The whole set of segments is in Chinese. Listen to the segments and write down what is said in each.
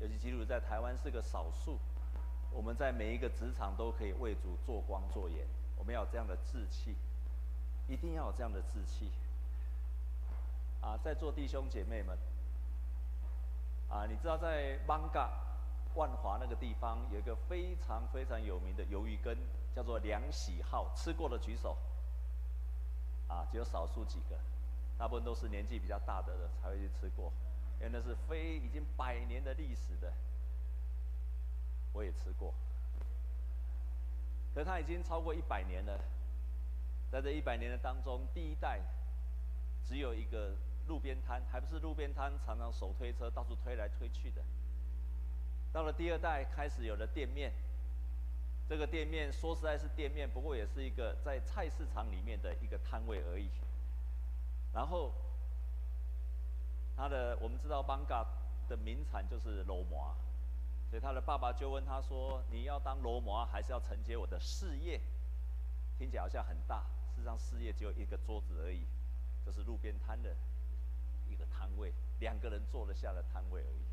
尤其基督徒在台湾是个少数，我们在每一个职场都可以为主做光做盐，我们要有这样的志气，一定要有这样的志气。啊，在座弟兄姐妹们，啊，你知道在艋舺万华那个地方有一个非常非常有名的鱿鱼羹，叫做梁喜好，吃过的举手。啊，只有少数几个，大部分都是年纪比较大的人才会去吃过，因为那是非已经百年的历史的，我也吃过。可它已经超过一百年了，在这一百年的当中，第一代只有一个。路边摊还不是路边摊，常常手推车到处推来推去的。到了第二代，开始有了店面。这个店面说实在是店面，不过也是一个在菜市场里面的一个摊位而已。然后，他的我们知道邦嘎的名产就是肉麻，所以他的爸爸就问他说：“你要当肉麻，还是要承接我的事业？”听起来好像很大，事实上事业只有一个桌子而已，就是路边摊的一个。摊位，两个人坐得下的摊位而已，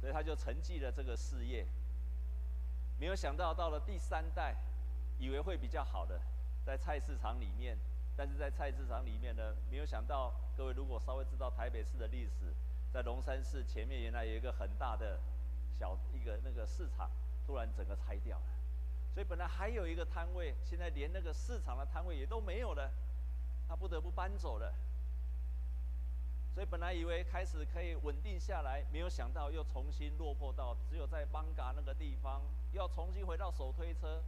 所以他就承继了这个事业。没有想到到了第三代，以为会比较好的，在菜市场里面，但是在菜市场里面呢，没有想到各位如果稍微知道台北市的历史，在龙山寺前面原来有一个很大的小一个那个市场，突然整个拆掉了，所以本来还有一个摊位，现在连那个市场的摊位也都没有了，他不得不搬走了。所以本来以为开始可以稳定下来，没有想到又重新落魄到只有在艋舺那个地方，又要重新回到手推车。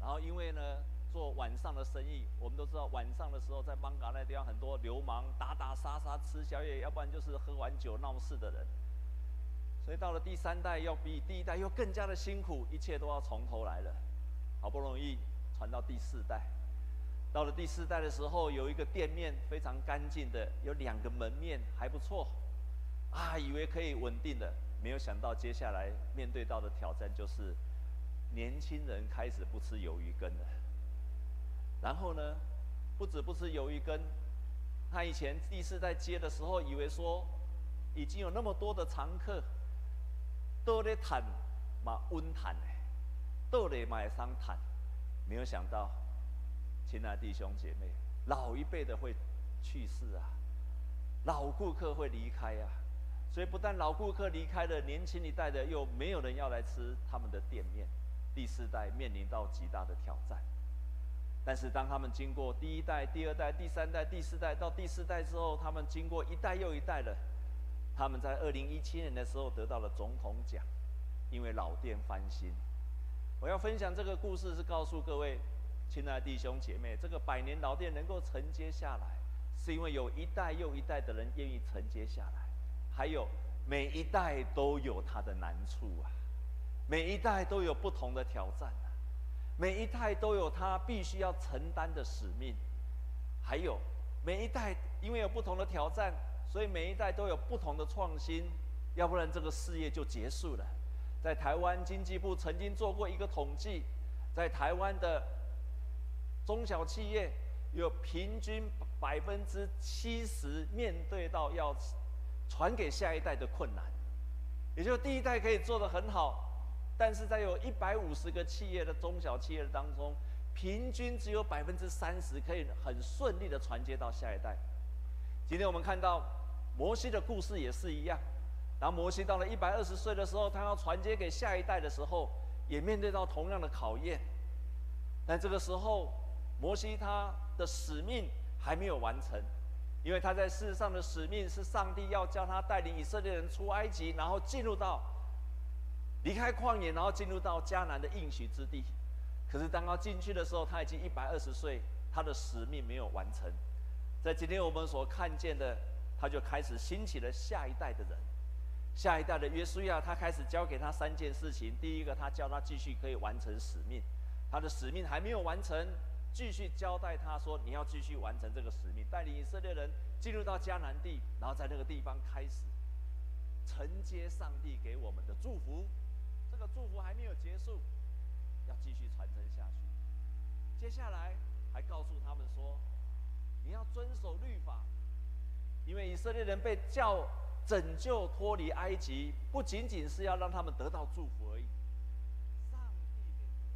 然后因为呢做晚上的生意，我们都知道晚上的时候在艋舺那地方很多流氓打打杀杀吃宵夜，要不然就是喝完酒闹事的人。所以到了第三代，要比第一代又更加的辛苦，一切都要从头来了。好不容易传到第四代。到了第四代的时候，有一个店面非常干净的，有两个门面还不错，啊，以为可以稳定的，没有想到接下来面对到的挑战就是，年轻人开始不吃鱿鱼羹了。然后呢，不止不吃鱿鱼羹，他以前第四代接的时候，以为说已经有那么多的常客，都在谈嘛温谈的，都得买商谈，没有想到。亲爱的弟兄姐妹，老一辈的会去世啊，老顾客会离开啊，所以不但老顾客离开了，年轻一代的又没有人要来吃他们的店面，第四代面临到极大的挑战。但是当他们经过第一代、第二代、第三代、第四代到第四代之后，他们经过一代又一代的，他们在二零一七年的时候得到了总统奖，因为老店翻新。我要分享这个故事是告诉各位。亲爱的弟兄姐妹，这个百年老店能够承接下来，是因为有一代又一代的人愿意承接下来，还有每一代都有他的难处啊，每一代都有不同的挑战啊，每一代都有他必须要承担的使命，还有每一代因为有不同的挑战，所以每一代都有不同的创新，要不然这个事业就结束了。在台湾经济部曾经做过一个统计，在台湾的。中小企业有平均百分之七十面对到要传给下一代的困难，也就是第一代可以做得很好，但是在有一百五十个企业的中小企业当中，平均只有百分之三十可以很顺利的传接到下一代。今天我们看到摩西的故事也是一样，当摩西到了一百二十岁的时候，他要传接给下一代的时候，也面对到同样的考验，但这个时候。摩西他的使命还没有完成，因为他在世上的使命是上帝要叫他带领以色列人出埃及，然后进入到离开旷野，然后进入到迦南的应许之地。可是当他进去的时候，他已经一百二十岁，他的使命没有完成。在今天我们所看见的，他就开始兴起了下一代的人，下一代的约书亚，他开始交给他三件事情。第一个，他叫他继续可以完成使命，他的使命还没有完成。继续交代他说：“你要继续完成这个使命，带领以色列人进入到迦南地，然后在那个地方开始承接上帝给我们的祝福。这个祝福还没有结束，要继续传承下去。接下来还告诉他们说：你要遵守律法，因为以色列人被叫拯救脱离埃及，不仅仅是要让他们得到祝福而已。上帝给摩西，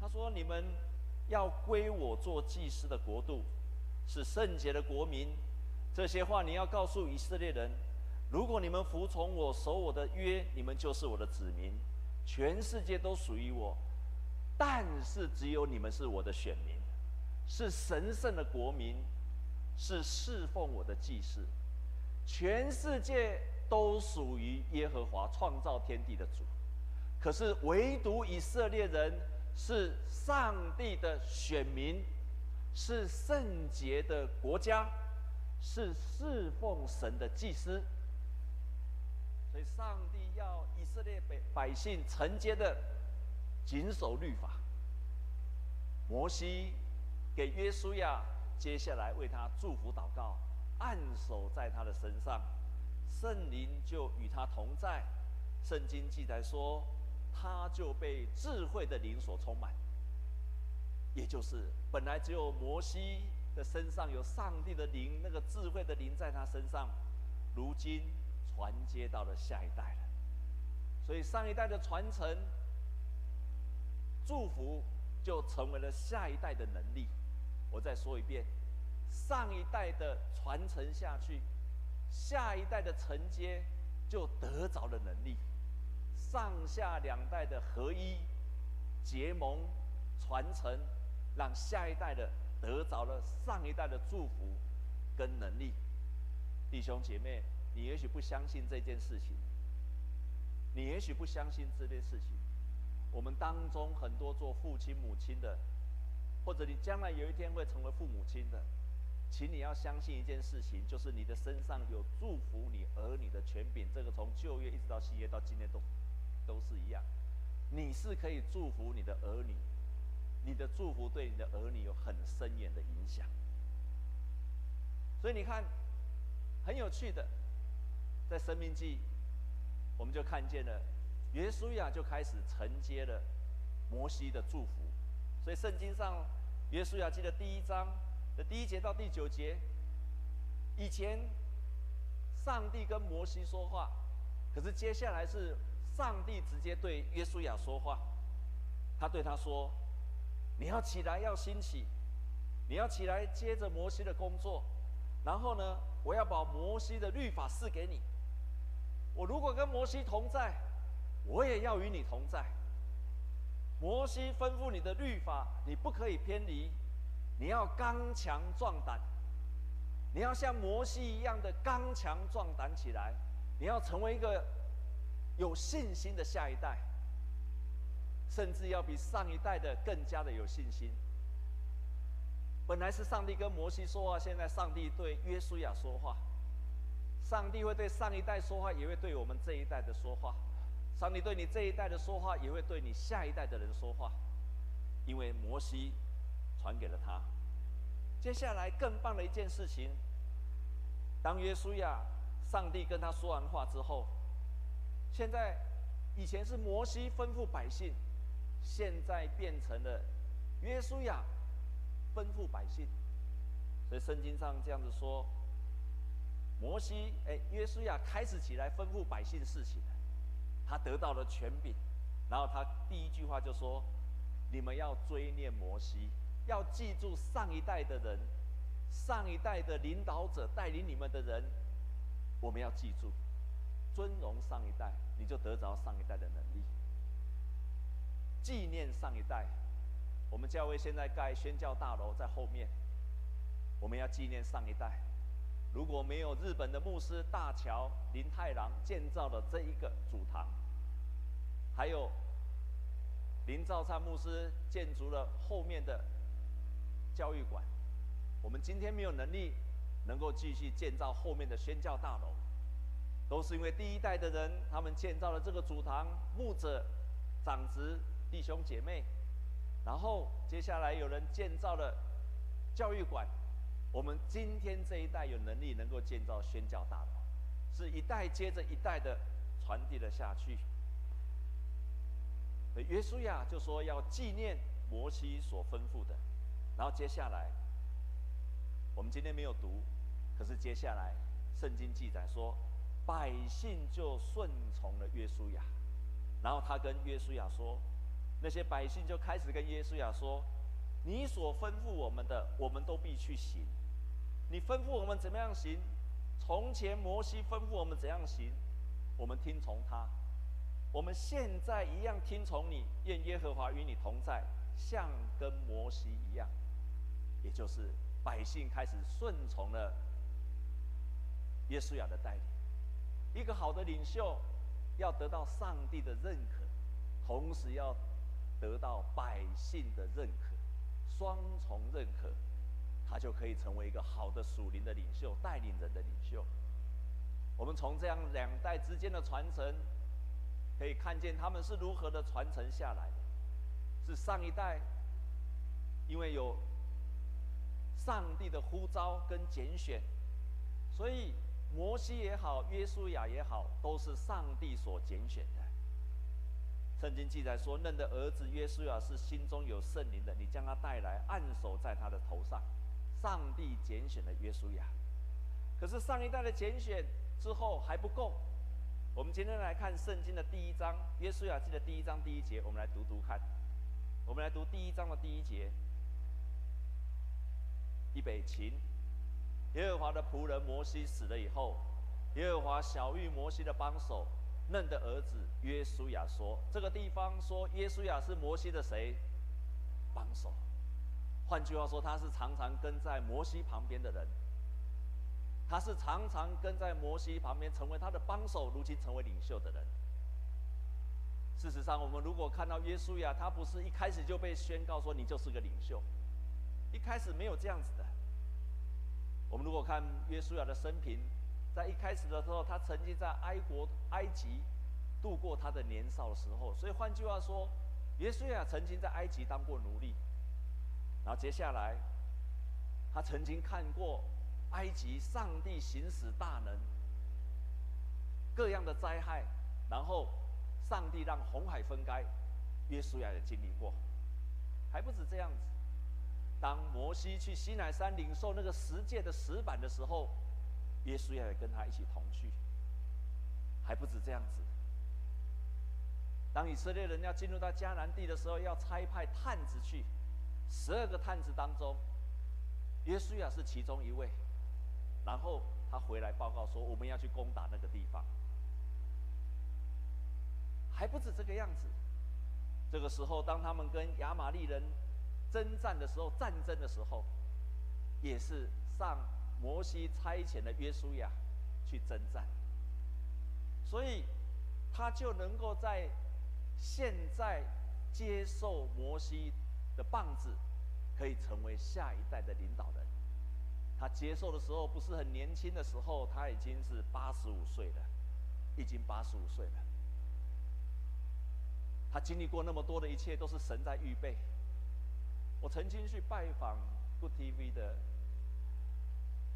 他说：“你们要归我做祭司的国度，是圣洁的国民。”这些话你要告诉以色列人：如果你们服从我、守我的约，你们就是我的子民，全世界都属于我。但是只有你们是我的选民，是神圣的国民。是侍奉我的祭司，全世界都属于耶和华创造天地的主，可是唯独以色列人是上帝的选民，是圣洁的国家，是侍奉神的祭司。所以，上帝要以色列百百姓承接的谨守律法。摩西给约书亚。接下来为他祝福祷告，按手在他的身上，圣灵就与他同在。圣经记载说，他就被智慧的灵所充满。也就是本来只有摩西的身上有上帝的灵，那个智慧的灵在他身上，如今传接到了下一代了。所以上一代的传承、祝福，就成为了下一代的能力。我再说一遍，上一代的传承下去，下一代的承接就得着了能力，上下两代的合一、结盟、传承，让下一代的得着了上一代的祝福跟能力。弟兄姐妹，你也许不相信这件事情，你也许不相信这件事情，我们当中很多做父亲母亲的。或者你将来有一天会成为父母亲的，请你要相信一件事情，就是你的身上有祝福你儿女的权柄。这个从旧约一直到新约到今天都都是一样，你是可以祝福你的儿女，你的祝福对你的儿女有很深远的影响。所以你看，很有趣的，在申命记，我们就看见了，约书亚就开始承接了摩西的祝福。所以圣经上，约书亚记的第一章的第一节到第九节，以前上帝跟摩西说话，可是接下来是上帝直接对约书亚说话，他对他说：“你要起来，要兴起，你要起来接着摩西的工作，然后呢，我要把摩西的律法赐给你。我如果跟摩西同在，我也要与你同在。”摩西吩咐你的律法，你不可以偏离。你要刚强壮胆，你要像摩西一样的刚强壮胆起来。你要成为一个有信心的下一代，甚至要比上一代的更加的有信心。本来是上帝跟摩西说话，现在上帝对约书亚说话。上帝会对上一代说话，也会对我们这一代的说话。上帝对你这一代的说话，也会对你下一代的人说话，因为摩西传给了他。接下来更棒的一件事情，当约书亚上帝跟他说完话之后，现在以前是摩西吩咐百姓，现在变成了约书亚吩咐百姓。所以圣经上这样子说，摩西哎，约书亚开始起来吩咐百姓事情。他得到了权柄，然后他第一句话就说：“你们要追念摩西，要记住上一代的人，上一代的领导者带领你们的人，我们要记住，尊荣上一代，你就得着上一代的能力。纪念上一代，我们教会现在盖宣教大楼在后面，我们要纪念上一代。”如果没有日本的牧师大桥林太郎建造的这一个主堂，还有林兆灿牧师建筑了后面的教育馆，我们今天没有能力能够继续建造后面的宣教大楼，都是因为第一代的人他们建造了这个主堂，牧者、长子、弟兄姐妹，然后接下来有人建造了教育馆。我们今天这一代有能力能够建造宣教大楼，是一代接着一代的传递了下去。约书亚就说要纪念摩西所吩咐的，然后接下来我们今天没有读，可是接下来，圣经记载说，百姓就顺从了约书亚，然后他跟约书亚说，那些百姓就开始跟约书亚说，你所吩咐我们的，我们都必去行。你吩咐我们怎么样行？从前摩西吩咐我们怎样行，我们听从他。我们现在一样听从你，愿耶和华与你同在，像跟摩西一样。也就是百姓开始顺从了耶稣亚的带领。一个好的领袖要得到上帝的认可，同时要得到百姓的认可，双重认可。他就可以成为一个好的属灵的领袖，带领人的领袖。我们从这样两代之间的传承，可以看见他们是如何的传承下来的。是上一代，因为有上帝的呼召跟拣选，所以摩西也好，约书亚也好，都是上帝所拣选的。圣经记载说，嫩的儿子约书亚是心中有圣灵的，你将他带来，按手在他的头上。上帝拣选了约书亚，可是上一代的拣选之后还不够。我们今天来看圣经的第一章，约书亚记的第一章第一节，我们来读读看。我们来读第一章的第一节。预备起。耶和华的仆人摩西死了以后，耶和华晓諭摩西的帮手嫩的儿子约书亚说：“这个地方说约书亚是摩西的谁？帮手。”换句话说，他是常常跟在摩西旁边的人，他是常常跟在摩西旁边，成为他的帮手，如今成为领袖的人。事实上，我们如果看到约书亚，他不是一开始就被宣告说你就是个领袖，一开始没有这样子的。我们如果看约书亚的生平，在一开始的时候，他曾经在埃国、埃及度过他的年少的时候，所以换句话说，约书亚曾经在埃及当过奴隶。然后接下来，他曾经看过埃及上帝行使大能，各样的灾害，然后上帝让红海分开，约书亚也经历过，还不止这样子。当摩西去西乃山领受那个十诫的石板的时候，耶稣也跟他一起同去，还不止这样子。当以色列人要进入到迦南地的时候，要差派探子去。十二个探子当中，约书亚是其中一位。然后他回来报告说：“我们要去攻打那个地方。”还不止这个样子。这个时候，当他们跟亚玛力人征战的时候，战争的时候，也是上摩西差遣的约书亚去征战。所以，他就能够在现在接受摩西的棒子，可以成为下一代的领导人。他接受的时候不是很年轻的时候，他已经是八十五岁了，已经八十五岁了。他经历过那么多的一切，都是神在预备。我曾经去拜访 Good TV 的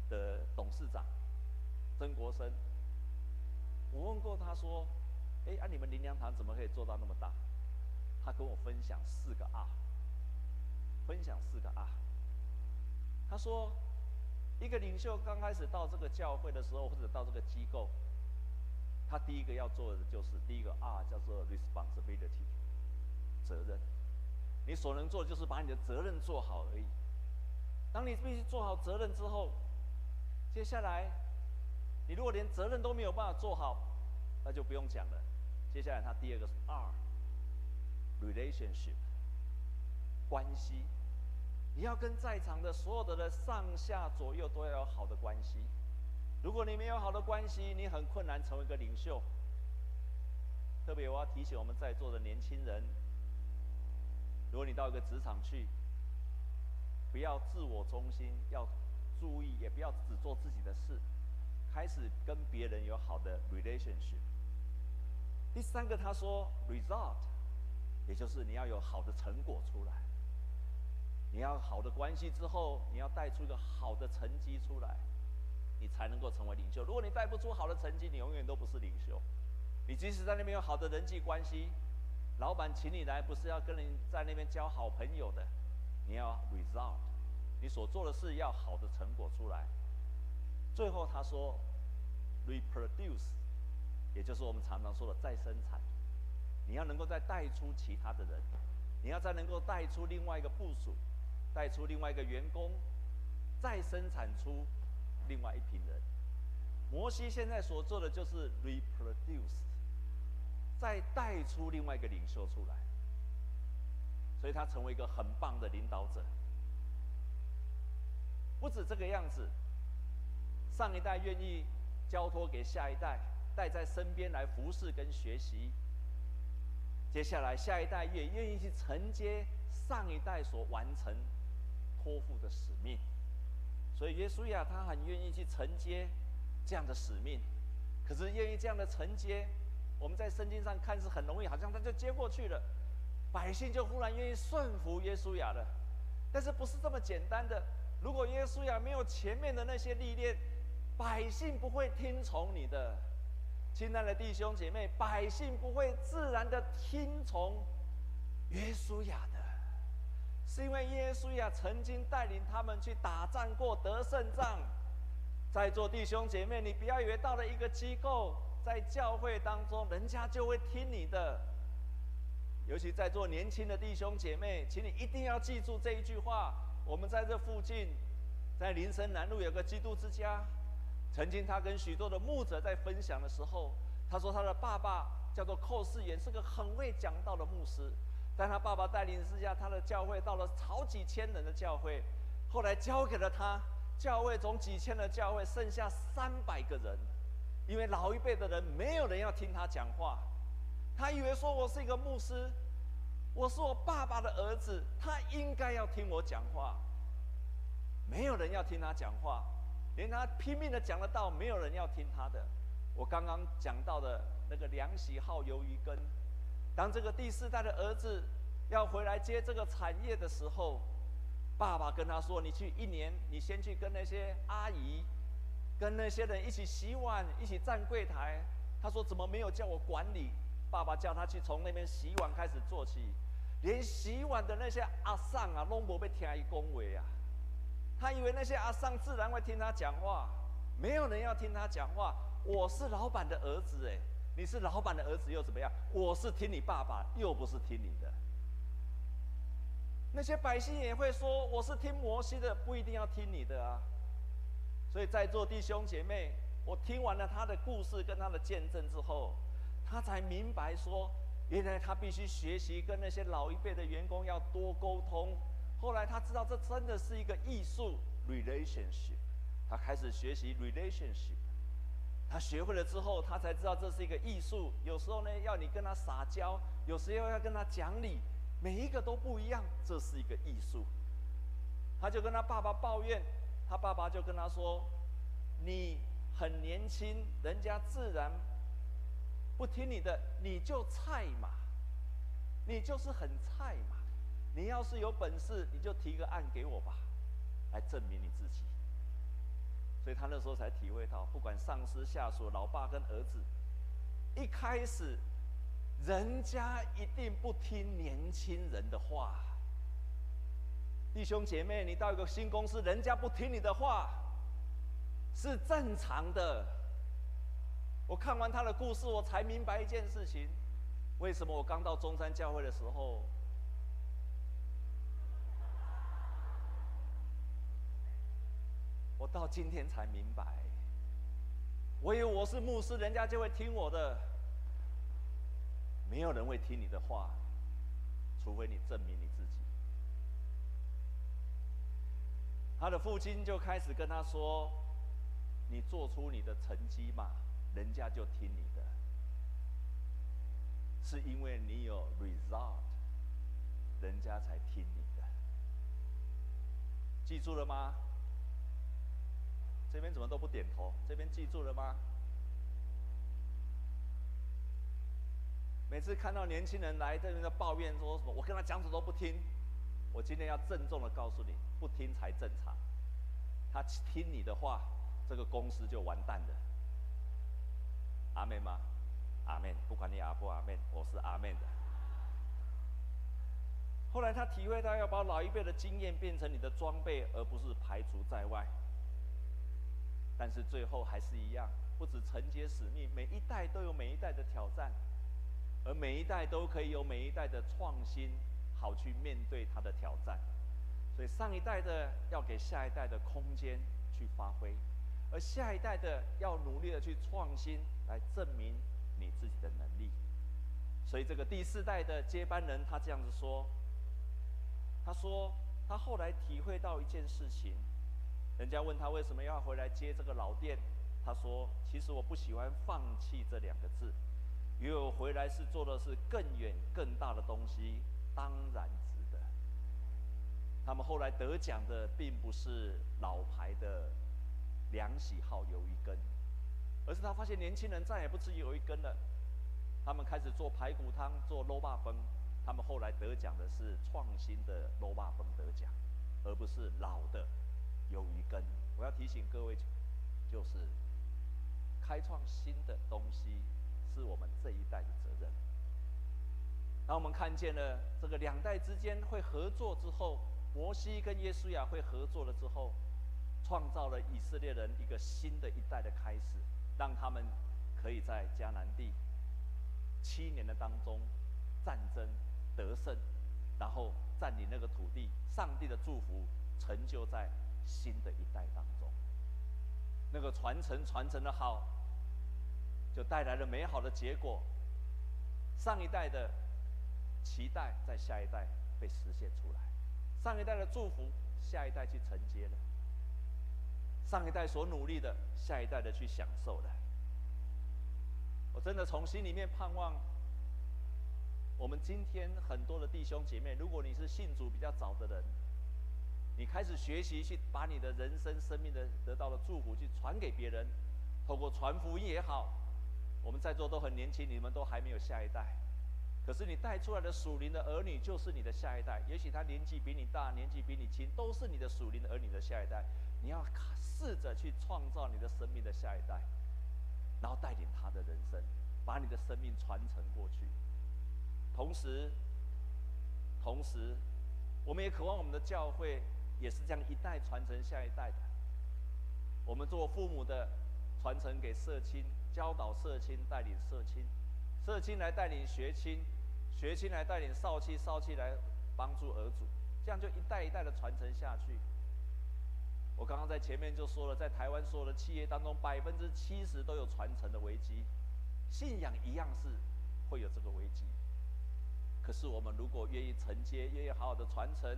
的董事长曾国生，我问过他说：“哎，啊，你们灵粮堂怎么可以做到那么大？”他跟我分享四个 R。分享四个啊。他说，一个领袖刚开始到这个教会的时候，或者到这个机构，他第一个要做的就是第一个啊，叫做 responsibility，责任。你所能做的就是把你的责任做好而已。当你必须做好责任之后，接下来，你如果连责任都没有办法做好，那就不用讲了。接下来他第二个是 R，relationship，关系。你要跟在场的所有的人上下左右都要有好的关系。如果你没有好的关系，你很困难成为一个领袖。特别我要提醒我们在座的年轻人，如果你到一个职场去，不要自我中心，要注意，也不要只做自己的事，开始跟别人有好的 relationship。第三个他说 result，也就是你要有好的成果出来。你要好的关系之后，你要带出一个好的成绩出来，你才能够成为领袖。如果你带不出好的成绩，你永远都不是领袖。你即使在那边有好的人际关系，老板请你来不是要跟人在那边交好朋友的，你要 result，你所做的事要好的成果出来。最后他说，reproduce，也就是我们常常说的再生产。你要能够再带出其他的人，你要再能够带出另外一个部属，带出另外一个员工，再生产出另外一批人。摩西现在所做的就是 reproduce，再带出另外一个领袖出来，所以他成为一个很棒的领导者。不止这个样子，上一代愿意交托给下一代，带在身边来服侍跟学习。接下来，下一代也愿意去承接上一代所完成托付的使命，所以耶稣亚他很愿意去承接这样的使命。可是，愿意这样的承接，我们在圣经上看是很容易，好像他就接过去了，百姓就忽然愿意顺服耶稣亚了。但是，不是这么简单的。如果耶稣亚没有前面的那些历练，百姓不会听从你的。亲爱的弟兄姐妹，百姓不会自然的听从约书亚的，是因为耶稣呀曾经带领他们去打仗过，得胜仗。在座弟兄姐妹，你不要以为到了一个机构，在教会当中，人家就会听你的。尤其在座年轻的弟兄姐妹，请你一定要记住这一句话。我们在这附近，在林森南路有个基督之家。曾经，他跟许多的牧者在分享的时候，他说他的爸爸叫做寇世言，是个很会讲道的牧师。但他爸爸带领之下，他的教会到了好几千人的教会，后来交给了他，教会从几千的教会剩下三百个人，因为老一辈的人没有人要听他讲话。他以为说我是一个牧师，我是我爸爸的儿子，他应该要听我讲话，没有人要听他讲话。连他拼命的讲的道，没有人要听他的。我刚刚讲到的那个梁喜好鱿鱼羹，当这个第四代的儿子要回来接这个产业的时候，爸爸跟他说：“你去一年，你先去跟那些阿姨，跟那些人一起洗碗，一起站柜台。”他说：“怎么没有叫我管理？”爸爸叫他去从那边洗碗开始做起，连洗碗的那些阿桑啊，拢无被听伊讲话啊。他以为那些阿桑自然会听他讲话，没有人要听他讲话。我是老板的儿子，哎，你是老板的儿子又怎么样？我是听你爸爸，又不是听你的。那些百姓也会说，我是听摩西的，不一定要听你的啊。所以在座弟兄姐妹，我听完了他的故事跟他的见证之后，他才明白说，原来他必须学习跟那些老一辈的员工要多沟通。后来他知道这真的是一个艺术，relationship。他开始学习 relationship。他学会了之后，他才知道这是一个艺术。有时候呢，要你跟他撒娇；有时候要跟他讲理，每一个都不一样。这是一个艺术。他就跟他爸爸抱怨，他爸爸就跟他说：“你很年轻，人家自然不听你的，你就菜嘛，你就是很菜嘛。”你要是有本事，你就提个案给我吧，来证明你自己。所以他那时候才体会到，不管上司、下属、老爸跟儿子，一开始，人家一定不听年轻人的话。弟兄姐妹，你到一个新公司，人家不听你的话，是正常的。我看完他的故事，我才明白一件事情：为什么我刚到中山教会的时候，到今天才明白，我以为我是牧师，人家就会听我的。没有人会听你的话，除非你证明你自己。他的父亲就开始跟他说：“你做出你的成绩嘛，人家就听你的。是因为你有 result，人家才听你的。记住了吗？”这边怎么都不点头？这边记住了吗？每次看到年轻人来这边的抱怨说什么，我跟他讲什么都不听。我今天要郑重的告诉你，不听才正常。他听你的话，这个公司就完蛋了。阿妹吗？阿妹。不管你阿不阿妹，我是阿妹的。后来他体会到要把老一辈的经验变成你的装备，而不是排除在外。但是最后还是一样，不止承接使命，每一代都有每一代的挑战，而每一代都可以有每一代的创新，好去面对它的挑战。所以上一代的要给下一代的空间去发挥，而下一代的要努力的去创新，来证明你自己的能力。所以这个第四代的接班人，他这样子说，他说他后来体会到一件事情。人家问他为什么要回来接这个老店，他说：“其实我不喜欢‘放弃’这两个字，因为我回来是做的是更远更大的东西，当然值得。”他们后来得奖的并不是老牌的两喜号鱿鱼羹，而是他发现年轻人再也不吃鱿鱼羹了，他们开始做排骨汤、做卤肉饭。他们后来得奖的是创新的卤肉饭得奖，而不是老的。鱿鱼羹，我要提醒各位，就是开创新的东西是我们这一代的责任。当我们看见了这个两代之间会合作之后，摩西跟耶稣亚会合作了之后，创造了以色列人一个新的一代的开始，让他们可以在迦南地七年的当中战争得胜，然后占领那个土地，上帝的祝福成就在。新的一代当中，那个传承传承的好，就带来了美好的结果。上一代的期待在下一代被实现出来，上一代的祝福，下一代去承接了。上一代所努力的，下一代的去享受了。我真的从心里面盼望，我们今天很多的弟兄姐妹，如果你是信主比较早的人。开始学习去把你的人生、生命的得到的祝福去传给别人，透过传福音也好。我们在座都很年轻，你们都还没有下一代，可是你带出来的属灵的儿女就是你的下一代。也许他年纪比你大，年纪比你轻，都是你的属灵的儿女的下一代。你要试着去创造你的生命的下一代，然后带领他的人生，把你的生命传承过去。同时，同时，我们也渴望我们的教会。也是这样一代传承下一代的。我们做父母的，传承给社青，教导社青，带领社青，社青来带领学青，学青来带领少青，少青来帮助儿主，这样就一代一代的传承下去。我刚刚在前面就说了，在台湾所有的企业当中，百分之七十都有传承的危机，信仰一样是会有这个危机。可是我们如果愿意承接，愿意好好的传承。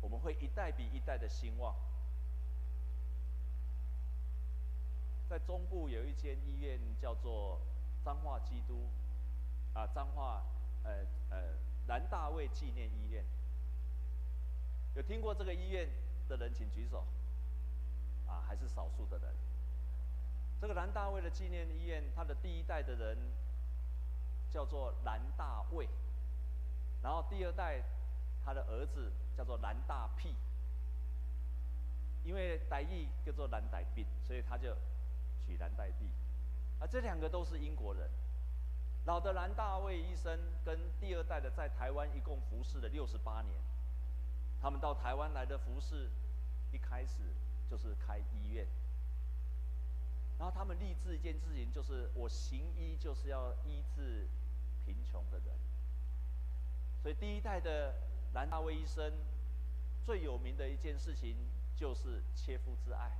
我们会一代比一代的兴旺。在中部有一间医院叫做彰化基督，啊，彰化呃呃南大卫纪念医院。有听过这个医院的人请举手。啊，还是少数的人。这个南大卫的纪念医院，他的第一代的人叫做南大卫，然后第二代他的儿子。叫做蓝大辟，因为台语叫做蓝带病，所以他就取蓝带地。啊，这两个都是英国人。老的蓝大卫医生跟第二代的在台湾一共服侍了六十八年。他们到台湾来的服侍，一开始就是开医院。然后他们立志一件事情，就是我行医就是要医治贫穷的人。所以第一代的。兰大卫医生最有名的一件事情就是切肤之爱。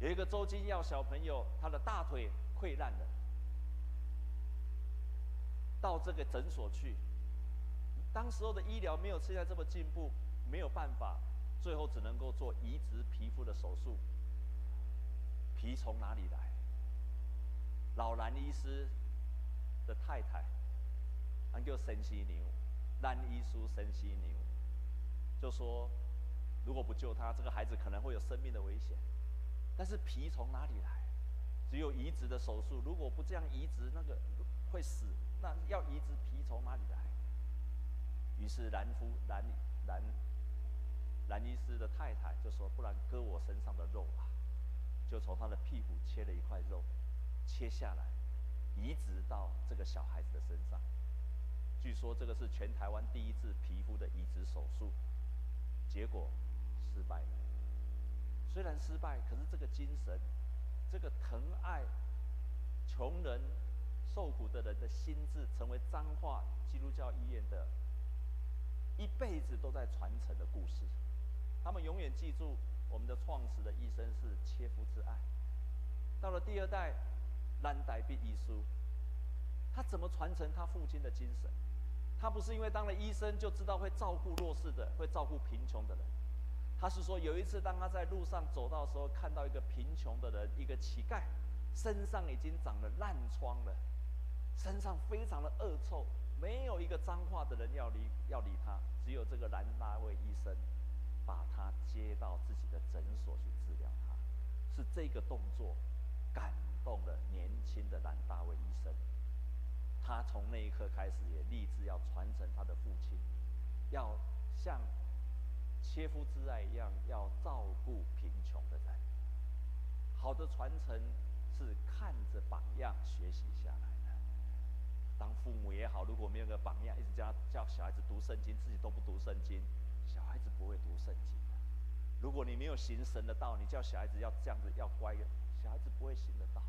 有一个周金耀小朋友，他的大腿溃烂了，到这个诊所去。当时候的医疗没有现在这么进步，没有办法，最后只能够做移植皮肤的手术。皮从哪里来？老兰医师的太太，他叫神犀牛。兰医师生犀牛，就说，如果不救他，这个孩子可能会有生命的危险。但是皮从哪里来？只有移植的手术，如果不这样移植，那个会死。那要移植皮从哪里来？于是兰夫兰兰兰医师的太太就说：“不然割我身上的肉吧。”就从他的屁股切了一块肉，切下来，移植到这个小孩子的身上。据说这个是全台湾第一次皮肤的移植手术，结果失败了。虽然失败，可是这个精神这个疼爱穷人、受苦的人的心智，成为彰化基督教医院的一辈子都在传承的故事。他们永远记住我们的创始的医生是切肤之爱。到了第二代，蓝带必医书，他怎么传承他父亲的精神？他不是因为当了医生就知道会照顾弱势的，会照顾贫穷的人。他是说，有一次当他在路上走到的时候，看到一个贫穷的人，一个乞丐，身上已经长了烂疮了，身上非常的恶臭，没有一个脏话的人要理要理他，只有这个兰大卫医生，把他接到自己的诊所去治疗他，是这个动作感动了年轻的兰大卫医生，他从那一刻开始也立志要传承他的父亲，要像。切肤之爱一样，要照顾贫穷的人。好的传承是看着榜样学习下来的。当父母也好，如果没有个榜样，一直叫叫小孩子读圣经，自己都不读圣经，小孩子不会读圣经的。如果你没有行神的道，你叫小孩子要这样子要乖，小孩子不会行的道。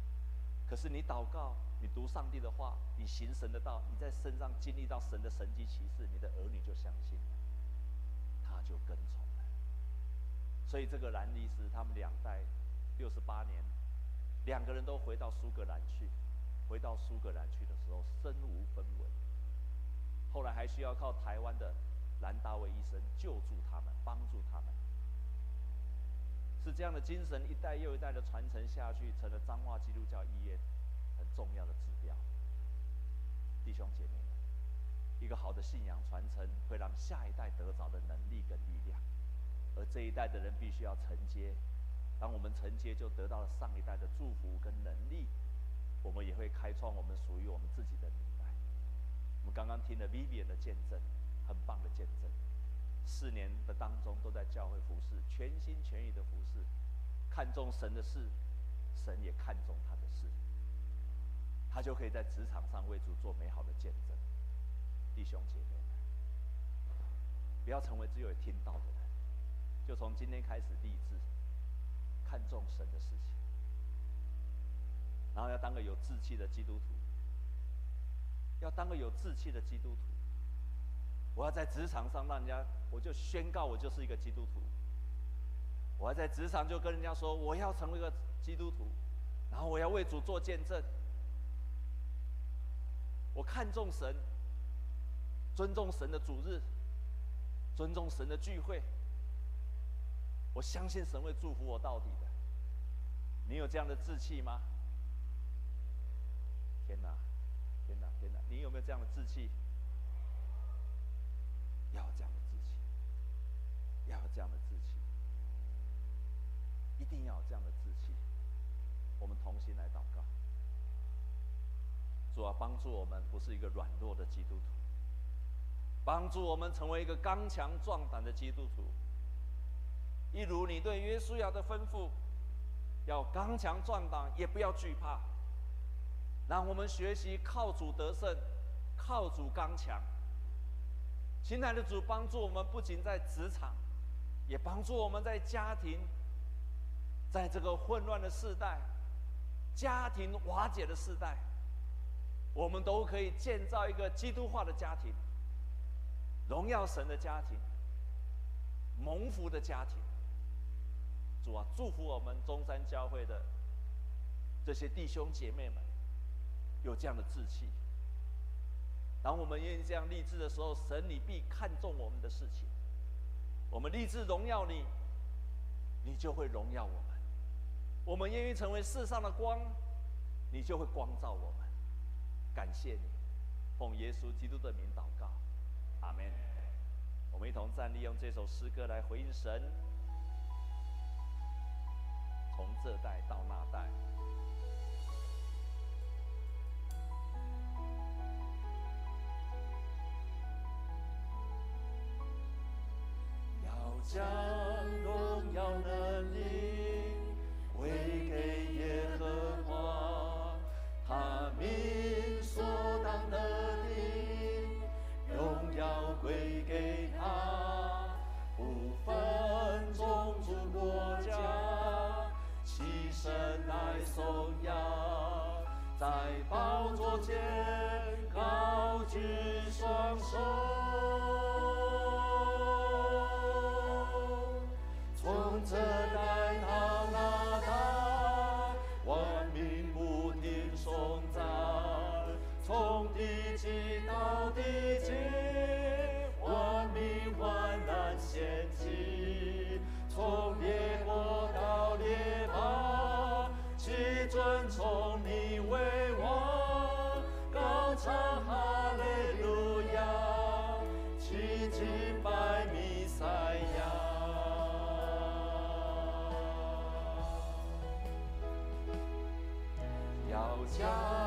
可是你祷告，你读上帝的话，你行神的道，你在身上经历到神的神迹奇事，你的儿女就相信了。就跟从了，所以这个兰尼斯他们两代六十八年，两个人都回到苏格兰去，回到苏格兰去的时候身无分文，后来还需要靠台湾的兰大卫医生救助他们，帮助他们，是这样的精神一代又一代的传承下去，成了彰化基督教医院很重要的指标。弟兄姐妹。一个好的信仰传承，会让下一代得着的能力跟力量，而这一代的人必须要承接。当我们承接，就得到了上一代的祝福跟能力，我们也会开创我们属于我们自己的年代。我们刚刚听了 Vivian 的见证，很棒的见证。四年的当中都在教会服侍，全心全意的服侍，看重神的事，神也看重他的事，他就可以在职场上为主做美好的见证。弟兄姐妹们，不要成为只有听到的人，就从今天开始立志，看重神的事情，然后要当个有志气的基督徒，要当个有志气的基督徒。我要在职场上让人家，我就宣告我就是一个基督徒。我要在职场就跟人家说，我要成为一个基督徒，然后我要为主做见证。我看重神。尊重神的主日，尊重神的聚会。我相信神会祝福我到底的。你有这样的志气吗？天哪，天哪，天哪！你有没有这样的志气？要有这样的志气，要有这样的志气，一定要有这样的志气。我们同心来祷告，主啊，帮助我们，不是一个软弱的基督徒。帮助我们成为一个刚强壮胆的基督徒，一如你对约书亚的吩咐，要刚强壮胆，也不要惧怕。让我们学习靠主得胜，靠主刚强。亲爱的主，帮助我们不仅在职场，也帮助我们在家庭，在这个混乱的世代、家庭瓦解的世代，我们都可以建造一个基督化的家庭。荣耀神的家庭，蒙福的家庭，主啊，祝福我们中山教会的这些弟兄姐妹们，有这样的志气。当我们愿意这样立志的时候，神你必看重我们的事情。我们立志荣耀你，你就会荣耀我们。我们愿意成为世上的光，你就会光照我们。感谢你，奉耶稣基督的名祷告。阿门。我们一同站立，用这首诗歌来回应神。从这代到那代，将荣耀的你归给耶和华，他名所当的你荣耀归给他，不分种族国家，起身来颂扬，在宝座前高举双手。哈利路亚，直至白米塞亚。要将。